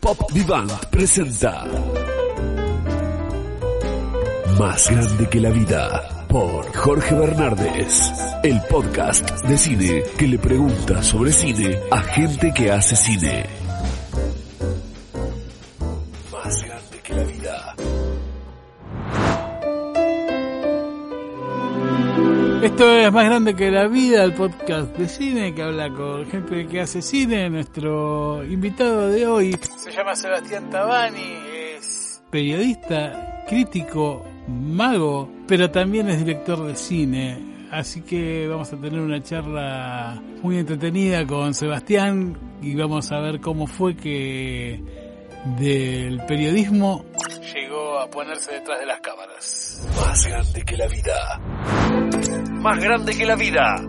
Pop Vivant presenta Más grande que la vida por Jorge Bernardes, el podcast de cine que le pregunta sobre cine a gente que hace cine. Grande que la vida, el podcast de cine que habla con gente que hace cine. Nuestro invitado de hoy se llama Sebastián Tabani, es periodista, crítico, mago, pero también es director de cine. Así que vamos a tener una charla muy entretenida con Sebastián y vamos a ver cómo fue que del periodismo llegó a ponerse detrás de las cámaras. Más grande que la vida. Más grande que la vida.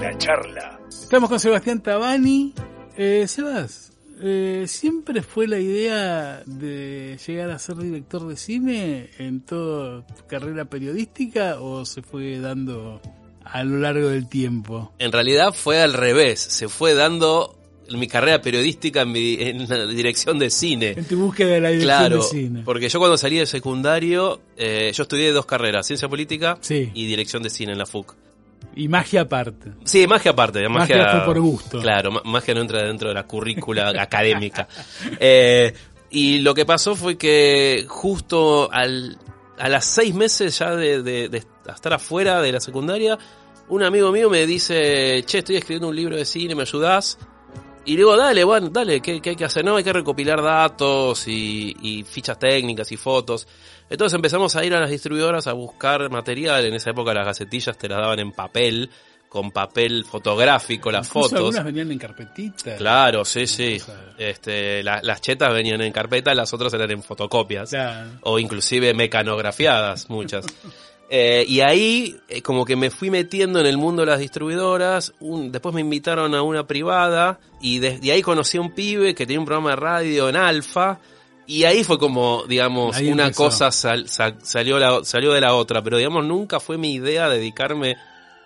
La charla. Estamos con Sebastián Tabani. Eh, Sebas, eh, ¿siempre fue la idea de llegar a ser director de cine en toda tu carrera periodística o se fue dando a lo largo del tiempo? En realidad fue al revés, se fue dando mi carrera periodística en, mi- en la dirección de cine. En tu búsqueda de la dirección Claro, de cine. porque yo cuando salí del secundario, eh, yo estudié dos carreras, ciencia política Sí. y dirección de cine en la FUC. Y magia aparte. Sí, magia aparte, magia, Magia fue por gusto. Claro, ma- magia no entra dentro de la currícula académica. Eh, y lo que pasó fue que justo al, a las seis meses ya de, de- de estar afuera de la secundaria, un amigo mío me dice, che, estoy escribiendo un libro de cine, ¿me ayudás? Y digo, dale, bueno, dale, ¿qué, qué hay que hacer? No, hay que recopilar datos y, y fichas técnicas y fotos. Entonces empezamos a ir a las distribuidoras a buscar material. En esa época las gacetillas te las daban en papel, con papel fotográfico, las Incluso fotos. Algunas venían en carpetita. Claro, sí, sí. Este, la- las chetas venían en carpeta, las otras eran en fotocopias. Claro. O inclusive mecanografiadas, muchas. Eh, y ahí eh, como que me fui metiendo en el mundo de las distribuidoras, un- después me invitaron a una privada y desde ahí conocí a un pibe que tenía un programa de radio en Alfa y ahí fue como, digamos, Ahí una empezó. cosa sal- sal- salió, la- salió de la otra, pero digamos nunca fue mi idea dedicarme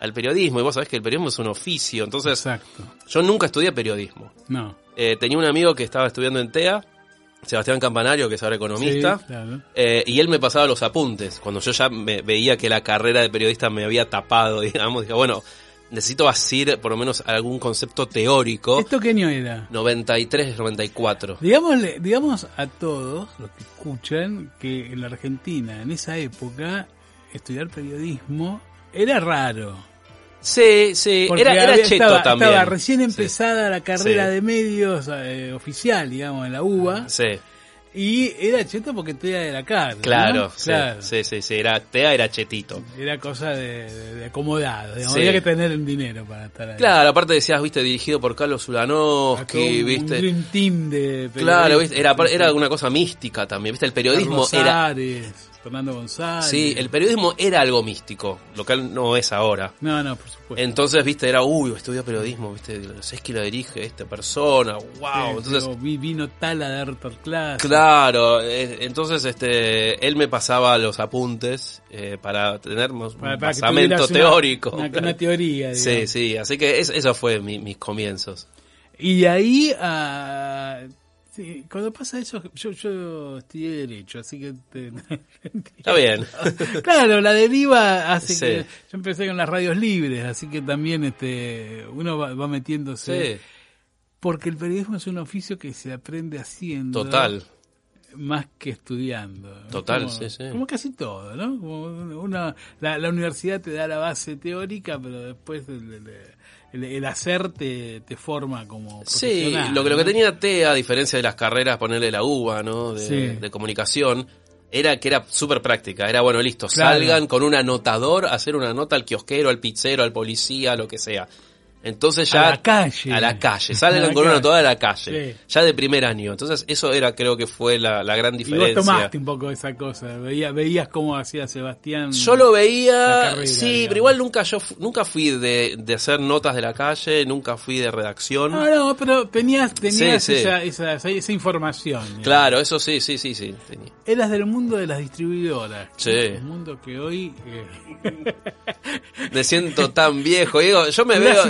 al periodismo y vos sabés que el periodismo es un oficio, entonces Exacto. yo nunca estudié periodismo. No. Eh, tenía un amigo que estaba estudiando en TEA, Sebastián Campanario, que es ahora economista, Sí, claro. eh, y él me pasaba los apuntes. Cuando yo ya me veía que la carrera de periodista me había tapado, digamos, dije, bueno, necesito asir por lo menos algún concepto teórico. ¿Esto qué año era? 93, 94. Digámosle, digamos a todos los que escuchan que en la Argentina, en esa época, estudiar periodismo era raro. Sí, sí, Porque era, era cheto estaba, también. estaba recién Sí. empezada la carrera Sí. de medios eh, oficial, digamos, en la UBA. Sí, Y era cheto porque te era caro. ¿no? claro, sí, claro. sí, sí, sí, era, TEA era chetito. Era cosa de, de- acomodado. digamos, Sí. Había que tener un dinero para estar ahí. Claro, aparte decías, viste, dirigido por Carlos Ulanowski, un viste. dream team de Claro, ¿viste? Era, era una cosa mística también, ¿viste? El periodismo era... Fernando González. Sí, el periodismo era algo místico, lo cual no es ahora. No, no, por supuesto. Entonces, viste, era, uy, estudió periodismo, viste, es que lo dirige esta persona, wow. Sí, Entonces, vino Tala de Arthur Class. claro, eh, entonces, este, él me pasaba los apuntes eh, para tener Para- un para que basamento una- teórico. Una, teoría, Sí, digamos. sí, así que es- eso fue mi- mis comienzos. Y de ahí a... sí, cuando pasa eso, yo, yo estudié Derecho, así que... te- Está bien. claro, la deriva hace Sí. que... Yo empecé con las radios libres, así que también este uno va, va metiéndose... Sí, Porque el periodismo es un oficio que se aprende haciendo. total. Más que estudiando. Total, Como- sí, sí. Como casi todo, ¿no? Como una, la, la universidad te da la base teórica, pero después el- el- el hacer te, te forma como Sí, lo que, lo que tenía TEA, a diferencia de las carreras, ponerle la UBA, ¿no? De, Sí. de comunicación, era que era súper práctica. Era, bueno, listo, Claro. salgan con un anotador a hacer una nota al kiosquero, al pizzero, al policía, lo que sea. Entonces ya... A la calle. A la calle. A Salgan la calle. anotador a la calle. Sí. Ya de primer año. Entonces eso era, creo que fue la, la gran Y vos diferencia. tomaste un poco esa cosa, veías, veías cómo hacía Sebastián. Yo lo veía, carrera, sí, digamos. pero igual nunca yo nunca fui de, de hacer notas de la calle, nunca fui de redacción. No, no, pero tenías, tenías Sí, sí. Esa, esa, esa, información. digamos. Claro, eso sí, sí, sí, sí. tenía. Eras del mundo de las distribuidoras. Sí. Un mundo que hoy... eh, Me siento tan viejo. Digo, yo me veo.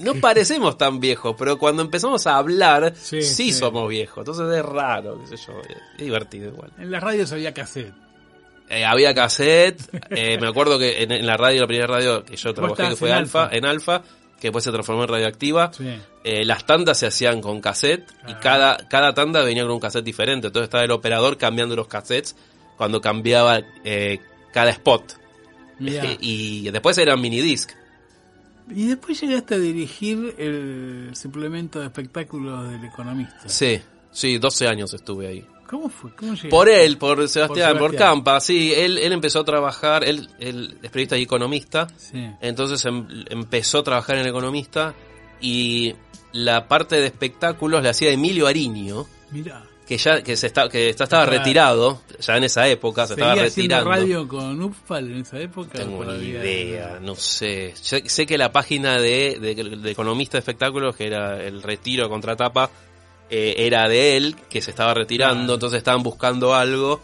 No parecemos tan viejos, pero cuando empezamos a hablar, Sí, sí, sí. somos viejos. Entonces es raro, qué sé yo, es divertido igual. En las radios había cassette. Eh, había cassette, eh, me acuerdo que en, en la radio, la primera radio que yo trabajé, que fue en Alfa, en Alfa, que después se transformó en radioactiva, Sí. eh, las tandas se hacían con cassette y Ah. cada, cada tanda venía con un cassette diferente. Entonces estaba el operador cambiando los cassettes cuando cambiaba cada spot. Y después eran minidisc. Y después llegaste a dirigir el suplemento de espectáculos del Economista. Sí, sí, 12 años estuve ahí. ¿Cómo fue? ¿Cómo llegaste? Por él, por Sebastián, por, Sebastián. Campa, sí, él, él empezó a trabajar, él, él es periodista y economista, Sí. entonces em- empezó a trabajar en economista y la parte de espectáculos la hacía Emilio Ariño, Mirá. Que ya que se está, que está- estaba retirado, ya en esa época se estaba ¿Seguía haciendo retirando. radio con Upfal en esa época? No tengo ni Todavía- idea, no sé. Sé, sé que la página de, de, de economista de espectáculos, que era el retiro de contratapa, eh, era de él, que se estaba retirando, Claro. entonces estaban buscando algo.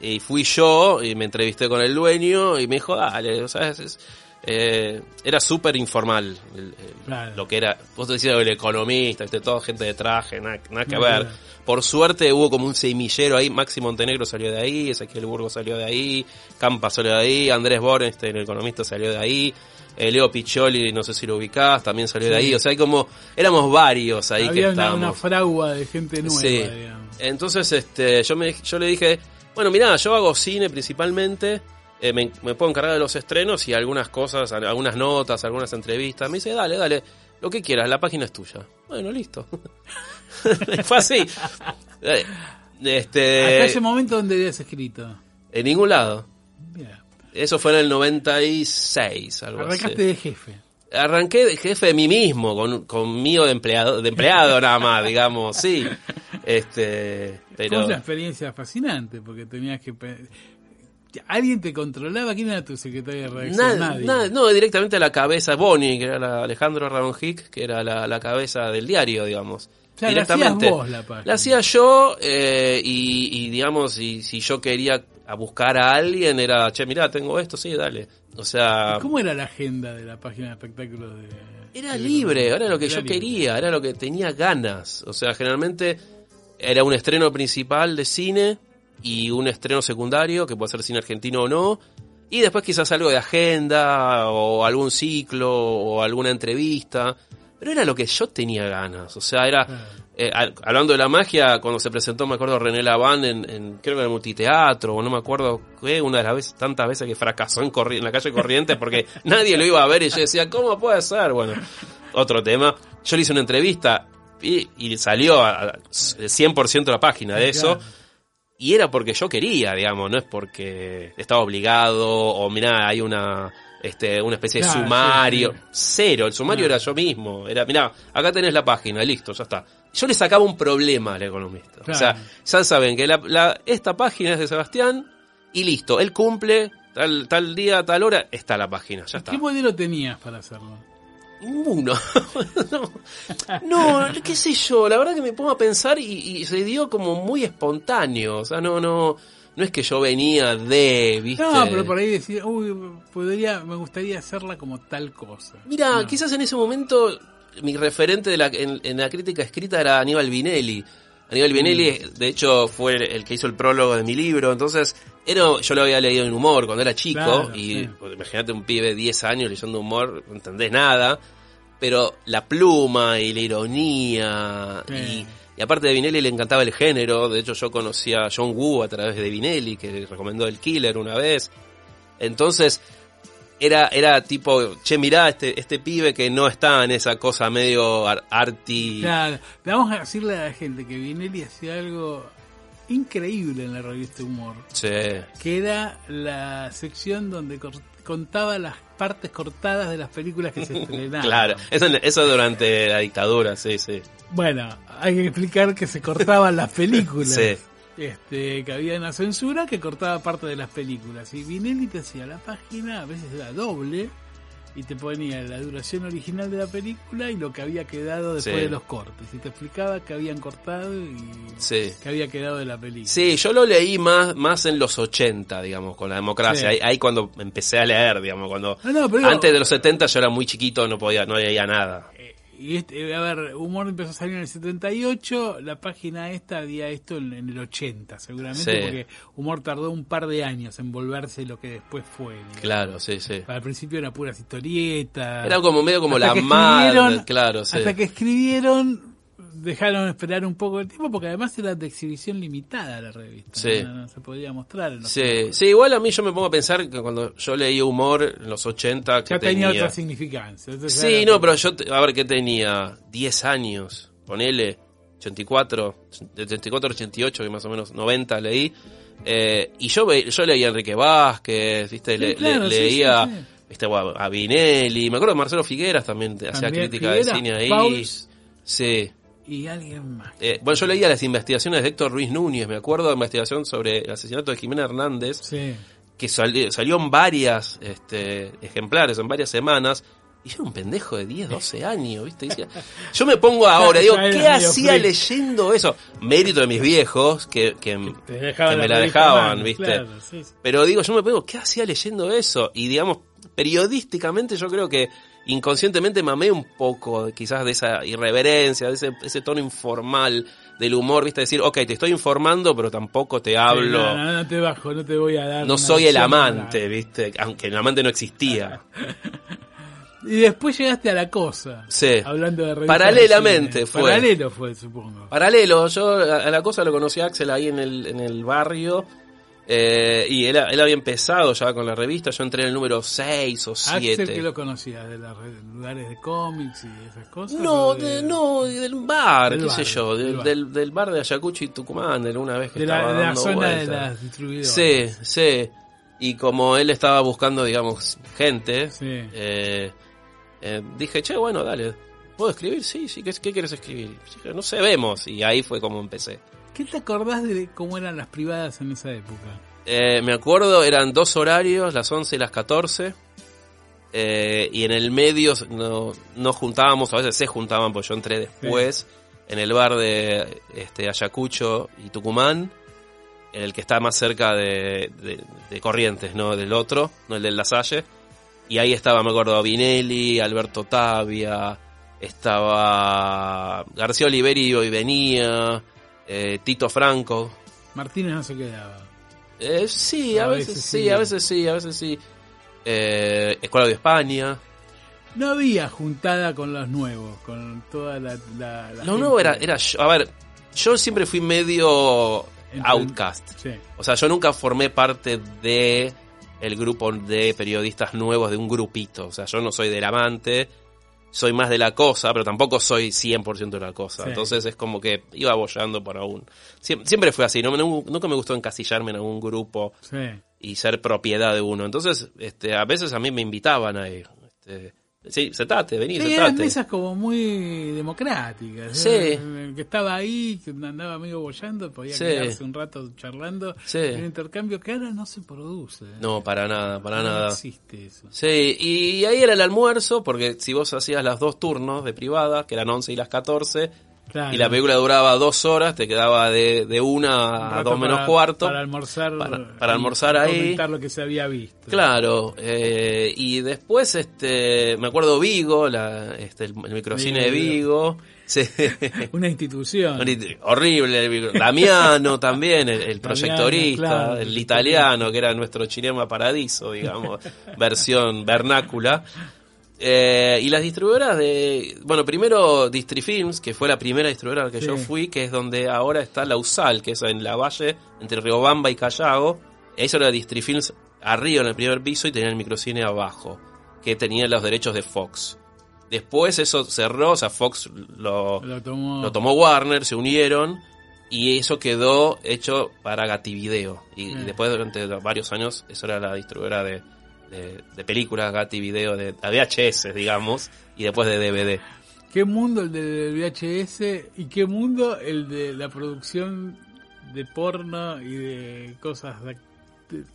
Y fui yo y me entrevisté con el dueño y me dijo, dale, o sea, es- es- eh, era súper informal el- el- Claro. lo que era. Vos decías el economista, este, toda gente de traje, nada, nada que ver. Por suerte hubo como un semillero ahí, Máximo Montenegro salió de ahí, Ezequiel Burgo salió de ahí, Campa salió de ahí, Andrés Borenstein, el economista, salió de ahí, eh, Leo Piccioli, no sé si lo ubicás, también salió de ahí, o sea, hay como, éramos varios ahí que Había una, estábamos. una fragua de gente nueva, Sí. digamos. Entonces, este, yo me, yo le dije, bueno, mirá, yo hago cine principalmente, eh, me, me puedo encargar de los estrenos y algunas cosas, algunas notas, algunas entrevistas. Me dice, dale, dale, lo que quieras, la página es tuya. Bueno, listo. Fue así. Eh, Este, Hasta ese momento donde habías escrito. en ningún lado. Mira, Eso fue en el 96, algo arrancaste así. de jefe. Arranqué de jefe de mí mismo, con, conmigo de empleado, de empleado nada más, digamos, sí. Este, Fue una experiencia fascinante porque tenías que... ¿Alguien te controlaba? ¿Quién era tu secretaria de redacción? Nadie. no, directamente a la cabeza, Bonnie, que era la Alejandro Ramón Hick, que era la, la cabeza del diario, digamos. O sea, la vos la. La hacía yo, eh, y, y, digamos, y, si yo quería a buscar a alguien, era, che, mirá, tengo esto, sí, dale. O sea, ¿Cómo era la agenda de la página de espectáculos de... era libre, era lo que Era yo libre. quería, era lo que tenía ganas. O sea, generalmente era un estreno principal de cine y un estreno secundario, que puede ser cine argentino o no. Y después quizás algo de agenda o algún ciclo o alguna entrevista. Pero era lo que yo tenía ganas. O sea, era... Claro. eh, hablando de la magia, cuando se presentó, me acuerdo, René Laván en, en- creo que en el multiteatro, o no me acuerdo qué, una de las veces, tantas veces que fracasó en, la calle Corrientes porque nadie lo iba a ver y yo decía, ¿cómo puede ser? Bueno, otro tema. Yo le hice una entrevista y, y salió a, a 100% la página de eso. Claro. Y era porque yo quería, digamos, no es porque estaba obligado o mirá, hay una este una especie de sumario. sí, sí. Cero, el sumario Claro. era yo mismo. Era, mirá, acá tenés la página, listo, ya está. Yo le sacaba un problema al economista. O sea, ya saben que la, la- esta página es de Sebastián y listo, él cumple tal, tal día, tal hora, está la página, ya está. ¿Qué modelo tenías para hacerlo? Ninguno. no, qué sé yo, la verdad que me pongo a pensar y, y se dio como muy espontáneo. O sea, no, no, no es que yo venía de, ¿viste? No, pero por ahí decía, uy, podría, me gustaría hacerla como tal cosa. Mira, No. quizás en ese momento mi referente de la, en, en la crítica escrita era Aníbal Vinelli. Aníbal Mm. Vinelli, de hecho, fue el que hizo el prólogo de mi libro, entonces era, yo lo había leído en humor cuando era chico, Claro, y sí. pues, imagínate un pibe de 10 años leyendo humor, no entendés nada, pero la pluma y la ironía, Sí. y, y aparte de Vinelli le encantaba el género, de hecho yo conocí a John Woo a través de Vinelli, que recomendó El Killer una vez, entonces era, era tipo, che, mirá, este, este pibe que no está en esa cosa medio ar- arty. Claro, vamos a decirle a la gente que Vinelli hacía algo increíble en la revista Humor, Sí. que era la sección donde contaba las partes cortadas de las películas que se estrenaban. Claro, eso, eso durante la dictadura, sí, sí. Bueno, hay que explicar que se cortaban las películas. Sí. Este, que había una censura que cortaba parte de las películas. Y Vinelli te hacía la página, a veces era doble, y te ponía la duración original de la película y lo que había quedado después Sí. de los cortes. Y te explicaba que habían cortado y Sí. que había quedado de la película. Sí, yo lo leí más, más en los 80, digamos, con la democracia. Sí. Ahí, ahí cuando empecé a leer, digamos, cuando... No, no, pero digo- Antes de los 70 yo era muy chiquito, no podía, no leía nada. Y este, a ver, Humor empezó a salir en el 78, la página esta había esto en, en el 80, seguramente, Sí. porque Humor tardó un par de años en volverse lo que después fue. Claro, sí, sí. Al principio eran puras historietas. Era como medio como Hasta la madre, claro, sí. Hasta que escribieron, dejaron esperar un poco de tiempo, porque además era de exhibición limitada la revista. Sí. No, no se podía mostrar. en los Sí, sí, igual a mí yo me pongo a pensar que cuando yo leí humor en los 80 que Ya tenía, tenía... otra significancia. Sí, no, pero yo, te- a ver, ¿qué tenía? 10 años, ponele, 84, de 84, 88, que más o menos 90 leí. Eh, y yo, yo leía a Enrique Vázquez, ¿viste? Le- claro, leía sí, sí. a Vinelli, me acuerdo de Marcelo Figueras también hacía crítica de cine ahí. Pauls. Sí. Y alguien más. Eh, bueno, yo leía las investigaciones de Héctor Ruiz Núñez, me acuerdo de investigación sobre el asesinato de Jimena Hernández, Sí. que sali- salió en varias este, ejemplares, en varias semanas, y yo era un pendejo de 10, 12 años, ¿viste? Decía- yo me pongo ahora, digo, ¿qué hacía leyendo eso? Mérito de mis viejos, que, que, me la dejaban, ¿viste? claro, sí, sí. Pero digo, yo me pongo, ¿qué hacía leyendo eso? Y digamos, periodísticamente yo creo que inconscientemente mamé un poco quizás de esa irreverencia, de ese, ese tono informal del humor, ¿viste? Decir, ok, te estoy informando, pero tampoco te hablo. No, no, no te bajo, no te voy a dar. No soy el amante. ¿viste? Aunque el amante no existía. Y después llegaste a la cosa. Sí. Hablando de revistas Paralelamente de fue. Paralelo fue, supongo. Paralelo, yo a a la cosa lo conocí a Axel ahí en el, en el barrio. Eh, y él, él había empezado ya con la revista. Yo entré en el número 6 o Axel, 7. que lo conocías? ¿De los lugares de cómics y esas cosas? No, ¿O de, no, del bar, Del qué bar, sé yo, del del, bar. del, bar de Ayacucho y Tucumán, de una vez que De la, estaba de la dando zona de vueltas. las distribuidoras. Sí, sí. Y como él estaba buscando, digamos, gente, Sí. eh, eh, dije, che, bueno, dale, ¿puedo escribir? Sí, sí, ¿qué, qué quieres escribir? Dije, no sé, vemos. Y ahí fue como empecé. ¿Qué te acordás de cómo eran las privadas en esa época? Eh, me acuerdo, eran dos horarios, las 11 y las 14. eh, y en el medio no, nos juntábamos, a veces se juntaban, pues yo entré después, en el bar de este, Ayacucho y Tucumán, en el que está más cerca de, de- de Corrientes, no del otro, no el del La Salle. Y ahí estaba, me acuerdo, Vinelli, Alberto Tavia, estaba García Oliveri hoy venía, eh, Tito Franco, Martínez no se quedaba. eh, sí, a, A veces, veces sí, sí. a veces sí, a veces sí. Eh, Escuela de España. No había juntada con los nuevos, con toda la... la, la Lo nuevo era, era yo. A ver, yo siempre fui medio outcast. Sí. O sea, yo nunca formé parte de el grupo de periodistas nuevos de un grupito. O sea, yo no soy del amante, soy más de la cosa, pero tampoco soy 100% de la cosa. Sí. Entonces es como que iba bollando por aún. Siempre, siempre fue así, no, me- nunca me gustó encasillarme en algún grupo. Sí. y ser propiedad de uno. Entonces, este, a veces a mí me invitaban a ir. Este, sí, sentate, vení, Sí, eran sentate. mesas como muy democráticas. Sí. ¿eh? El que estaba ahí, que andaba amigo bollando, podía Sí. quedarse un rato charlando. Sí. Un intercambio que ahora no se produce. ¿eh? No, para nada, para No nada. existe eso. Sí, y ahí era el almuerzo, porque si vos hacías las dos turnos de privada, que eran 11 y las 14, Claro. y la película duraba dos horas, te quedaba de, de Un una a dos menos para- cuarto. Para almorzar. Para- para almorzar ahí. Comentar lo que se había visto. Claro, eh, y después este me acuerdo Vigo, la, este, el, microcine de Vigo. Sí. Una institución. Horrible, el Vigo. Damiano también, el, el proyectorista, claro, el italiano, que era nuestro Cinema Paradiso, digamos, versión vernácula. Eh, y las distribuidoras de. Bueno, primero Distrifilms, que fue la primera distribuidora a la que Sí. yo fui, que es donde ahora está la USAL, que es en la valle entre Riobamba y Callao. Eso era Distrifilms arriba en el primer piso y tenía el microcine abajo, que tenía los derechos de Fox. Después eso cerró, o sea, Fox lo, Lo tomó. lo tomó Warner, se unieron y eso quedó hecho para Gativideo. Y, y Mm. después durante varios años eso era la distribuidora de, de, de películas Gativideo, de, de VHS, digamos, y después de DVD. ¿Qué mundo el del VHS y qué mundo el de la producción de porno y de cosas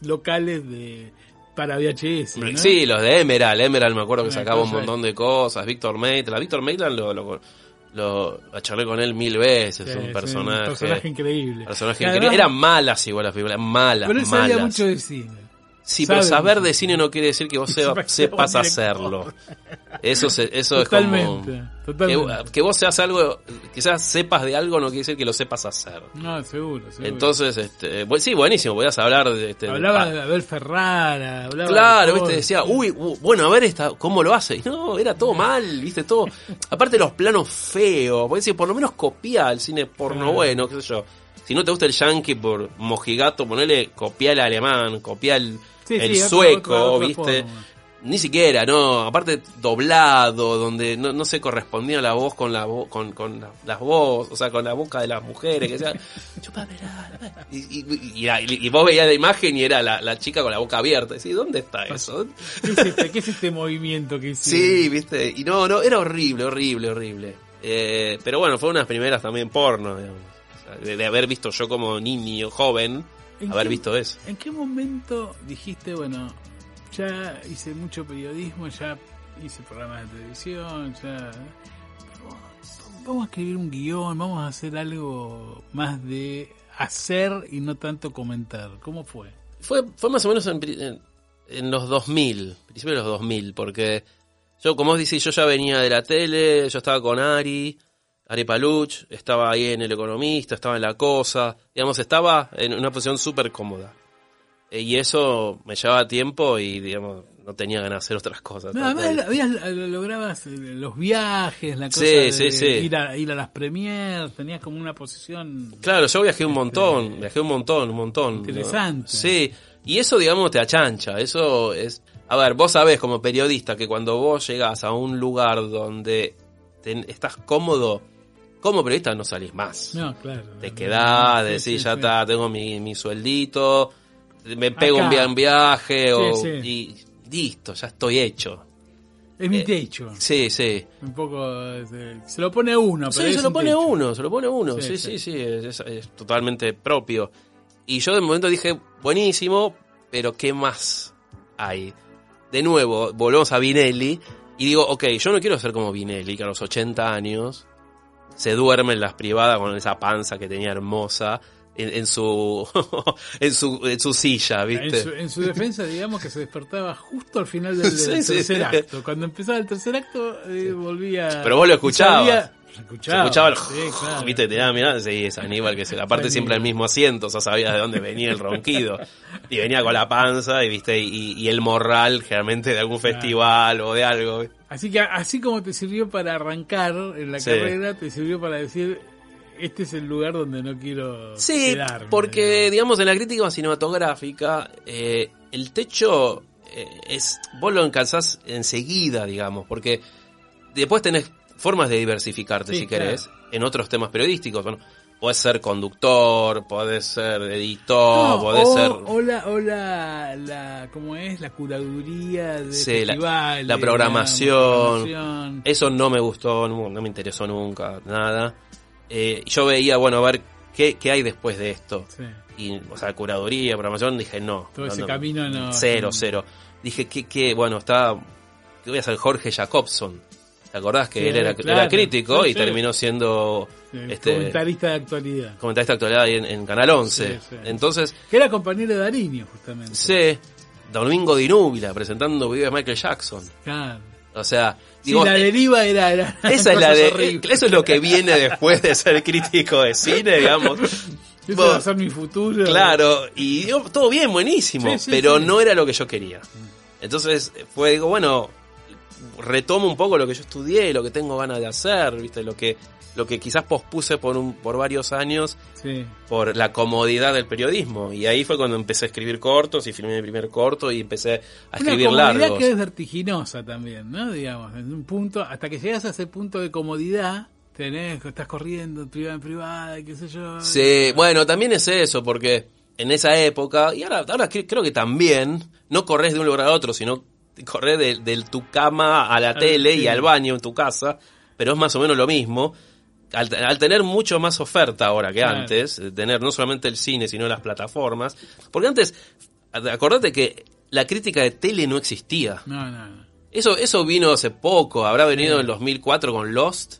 locales de para VHS. ¿no? Sí, los de Emerald. Emerald me acuerdo que Una sacaba un montón de cosas. Víctor Maitland. Víctor Maitland lo, lo, lo, charlé con él mil veces. Sí, un personaje. un personaje increíble. personaje increíble. además- Eran malas igual las películas. Malas, Pero él sabía malas. mucho de cine. Sí, pero sabe saber de cine no quiere decir que vos sepa- Sepa- sepas sepa hacerlo. Eso, se- eso es como... Totalmente. Que, que vos seas algo, quizás sepas de algo no quiere decir que lo sepas hacer. No, seguro, seguro. Entonces, este, sí, buenísimo, podías hablar de... Este, hablaba de Abel Ferrara, hablaba Claro, de viste, decía, uy, bueno, a ver esta, cómo lo hace. Y no, era todo mal, viste, todo. Aparte los planos feos, porque decir, por lo menos copia el cine porno Claro. bueno, qué sé yo. Si no te gusta el yankee por mojigato, ponele, copia el alemán, copia el, Sí, el sí, sueco, otra- otra viste. forma. Ni siquiera, no, aparte doblado, donde no, no se correspondía la voz con la con, con la- las voz, o sea, con la boca de las mujeres, que "Chupamela". y, y, y, vos veías la imagen y era la, la chica con la boca abierta, y decís, ¿dónde está eso? ¿Qué es, este, qué es este movimiento que hicieron? Sí, viste, y no, no, era horrible, horrible, horrible. Eh, pero bueno, fue unas primeras también porno, digamos. O sea, de, de haber visto yo como niño, joven, ¿En haber qué- visto eso. ¿En qué momento dijiste, bueno, ya hice mucho periodismo, ya hice programas de televisión, ya... Vamos a escribir un guion, vamos a hacer algo más de hacer y no tanto comentar. ¿Cómo fue? Fue, fue más o menos en, pri- en- en los 2000, principios de los 2000, porque yo, como vos decís, yo ya venía de la tele, yo estaba con Ari, Ari Paluch, estaba ahí en El Economista, estaba en La Cosa, digamos, estaba en una posición súper cómoda. Eh, Y eso me llevaba tiempo y, digamos, no tenía ganas de hacer otras cosas. No, además habías, lograbas eh, los viajes, la cosa Sí, de sí, sí. Ir, a, ir a las premiers, tenías como una posición... Claro, yo viajé un montón, viajé un montón, un montón. ¿no? Interesante. Sí, y eso, digamos, te achancha. Eso es. A ver, vos sabés como periodista que cuando vos llegás a un lugar donde te- estás cómodo, como periodista no salís más. No, claro. Te quedás, decís, sí, ya sí. está, tengo mi, mi sueldito, me pego un, via- viaje o, Sí, y listo, ya estoy hecho. Es mi Eh, techo. Sí, sí. Un poco... eh, Se lo pone uno, pero Sí, se lo pone techo. uno, se lo pone uno. Sí, Sí, sí, sí. sí, es, es- es totalmente propio. Y yo de momento dije, buenísimo, pero ¿qué más hay? De nuevo, volvemos a Vinelli y digo, ok, yo no quiero ser como Vinelli, que a los 80 años se duerme en las privadas con esa panza que tenía hermosa en, en su, en su en su silla, En ¿viste? su, en su defensa, digamos que se despertaba justo al final del, del Sí, tercer sí. acto. Cuando empezaba el tercer acto, eh, volvía. Pero vos lo escuchabas. sabía- se Se escuchaba. el claro. viste, te da mirá, sí, es Aníbal que se, aparte Es siempre el mismo asiento, ya sabías de dónde venía el ronquido. Y venía con la panza y viste, y, y el morral generalmente de algún festival o de algo. Así que así como te sirvió para arrancar en la Sí. carrera, te sirvió para decir, este es el lugar donde no quiero Sí, quedarme. porque digamos en la crítica cinematográfica eh, el techo eh, es vos lo alcanzás enseguida, digamos, porque después tenés formas de diversificarte Sí, si claro. querés en otros temas periodísticos. Bueno, podés ser conductor, podés ser editor, No, podés o, ser o la, o la, la, ¿cómo es? La curaduría de Sí, la- festivales, la programación. programación. Eso no me gustó, no, no me interesó nunca, nada. Eh, yo veía, bueno, a ver qué, qué hay después de esto. Sí. Y, o sea, curaduría, programación, dije no. Todo no, ese no. camino no- Cero, cero. Dije que, que bueno, está. ¿Qué voy a hacer? Jorge Jacobson. ¿Te acordás que Sí, él era, claro. era crítico Sí, y sí. terminó siendo Sí, este, Comentarista de actualidad. comentarista de actualidad en, en Canal 11? Sí, sí. Entonces, Que era compañero de Darín, justamente. sé, Domingo Dinúbila presentando videos de Michael Jackson. Claro. O sea, Sí, digo, la eh, deriva era, era Esa es la de, eso es lo que viene después de ser crítico de cine, digamos. Ese Vos- va a ser mi futuro. Claro, y digo, todo bien, buenísimo, Sí, sí, pero sí. no era lo que yo quería. Entonces fue, digo, bueno, retomo un poco lo que yo estudié, lo que tengo ganas de hacer, viste, lo que, lo que quizás pospuse por un, por varios años Sí. por la comodidad del periodismo. Y ahí fue cuando empecé a escribir cortos y filmé mi primer corto y empecé a Una escribir comodidad largos. que es vertiginosa también, ¿no? Digamos, en un punto, hasta que llegas a ese punto de comodidad, tenés, estás corriendo privada en privada, qué sé yo. Sí, bueno, también es eso, porque en esa época, y ahora, ahora cre- creo que también, no corres de un lugar a otro, sino corres de, de tu cama a la Ah, tele sí. y al baño en tu casa, pero es más o menos lo mismo. Al, al tener mucho más oferta ahora que Claro. antes, de tener no solamente el cine, sino las plataformas, porque antes, acordate que la crítica de tele no existía. No, no, no. Eso, eso vino hace poco, habrá venido en el 2004 con Lost,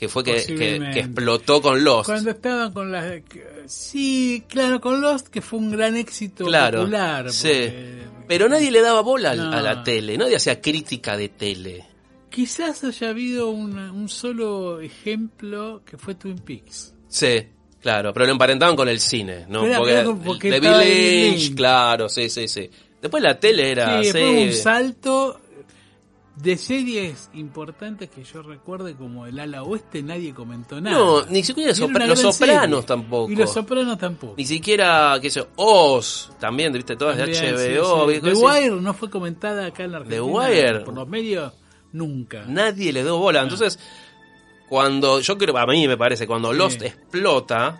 que fue que, que, explotó con Lost. Cuando estaban con las... Sí, claro, con Lost, que fue un gran éxito Claro, popular. sí. porque- Pero nadie le daba bola No. a la tele, nadie hacía crítica de tele. Quizás haya habido una- un solo ejemplo que fue Twin Peaks. Sí, claro, pero lo emparentaban con el cine, ¿no? Era- porque como porque Lynch, Lynch. claro, sí, sí, sí. Después la tele era... sí, sí, fue un salto de series importantes que yo recuerde como el ala oeste, nadie comentó nada. No, ni siquiera Sopra- Los Sopranos serie. tampoco. Y los sopranos tampoco. Ni siquiera, qué sé Oz, también, viste, todas de HBO. sí, sí. viste, The. Wire no fue comentada acá en la Argentina. Wire. Por los medios, nunca. Nadie le dio bola. Entonces, cuando, yo creo, a mí me parece, cuando Sí. Lost explota,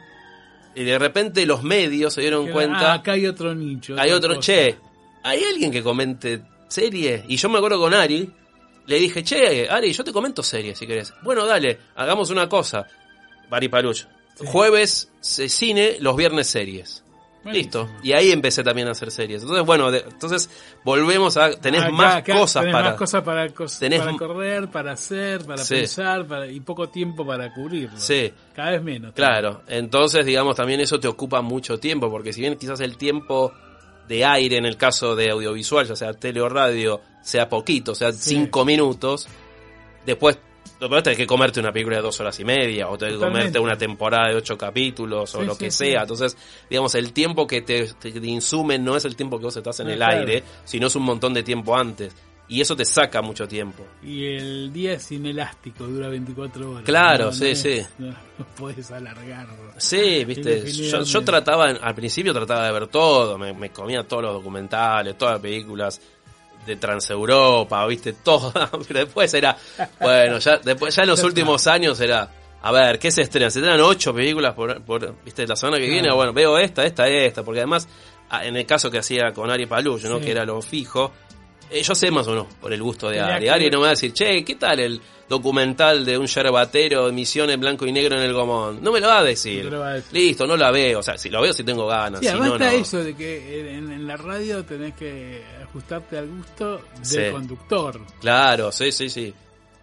y de repente los medios se dieron Que, cuenta, ah, acá hay otro nicho. hay otro, cosa. che, ¿hay alguien que comente serie? Y yo me acuerdo con Ari, le dije, che, Ari, yo te comento series si querés. Bueno, dale, hagamos una cosa. Bari Paluch. Jueves cine, los viernes series. Buenísimo. Listo. Y ahí empecé también a hacer series. Entonces, bueno, de- entonces volvemos a... Tenés Acá- más acá cosas tenés para... más cosas para, cos- tenés para m- correr, para hacer, para Sí. pensar, para, y poco tiempo para cubrirlo. Sí. Cada vez menos. Claro, entonces digamos también eso te ocupa mucho tiempo, porque si bien quizás el tiempo de aire en el caso de audiovisual, ya sea tele o radio, sea poquito, sea Sí. cinco minutos, después después tenés que comerte una película de dos horas y media, o tenés que comerte una temporada de ocho capítulos, o Sí, lo que sí. sea. Entonces, digamos, el tiempo que te, te- te insume no es el tiempo que vos estás en el claro. aire, sino es un montón de tiempo antes. Y eso te saca mucho tiempo. Y el día es inelástico, dura 24 horas. Claro, sí, es- sí. No, puedes alargarlo. Sí, viste, yo, yo trataba, al principio trataba de ver todo, me, me comía todos los documentales, todas las películas de Transeuropa, viste, todas, pero después era, bueno, ya después ya en los últimos años era, a ver, ¿qué se estrena? Se estrenan ocho películas por, por viste, la semana que viene, bueno, veo esta, esta, esta, porque además, ah, en el caso que hacía con Ari Paluch, ¿no? Sí. Que era lo fijo, eh, yo sé más o menos por el gusto de Ari. Ari no me va a decir, che, ¿qué tal el documental de un yerbatero de misiones blanco y negro en el Gomón? No me lo va a decir. No va a decir. Listo, no la veo. O sea, si lo veo, si tengo ganas. Sí, si además no, está no. eso de que en, en la radio tenés que ajustarte al gusto del Sí. conductor. Claro, sí, sí, sí.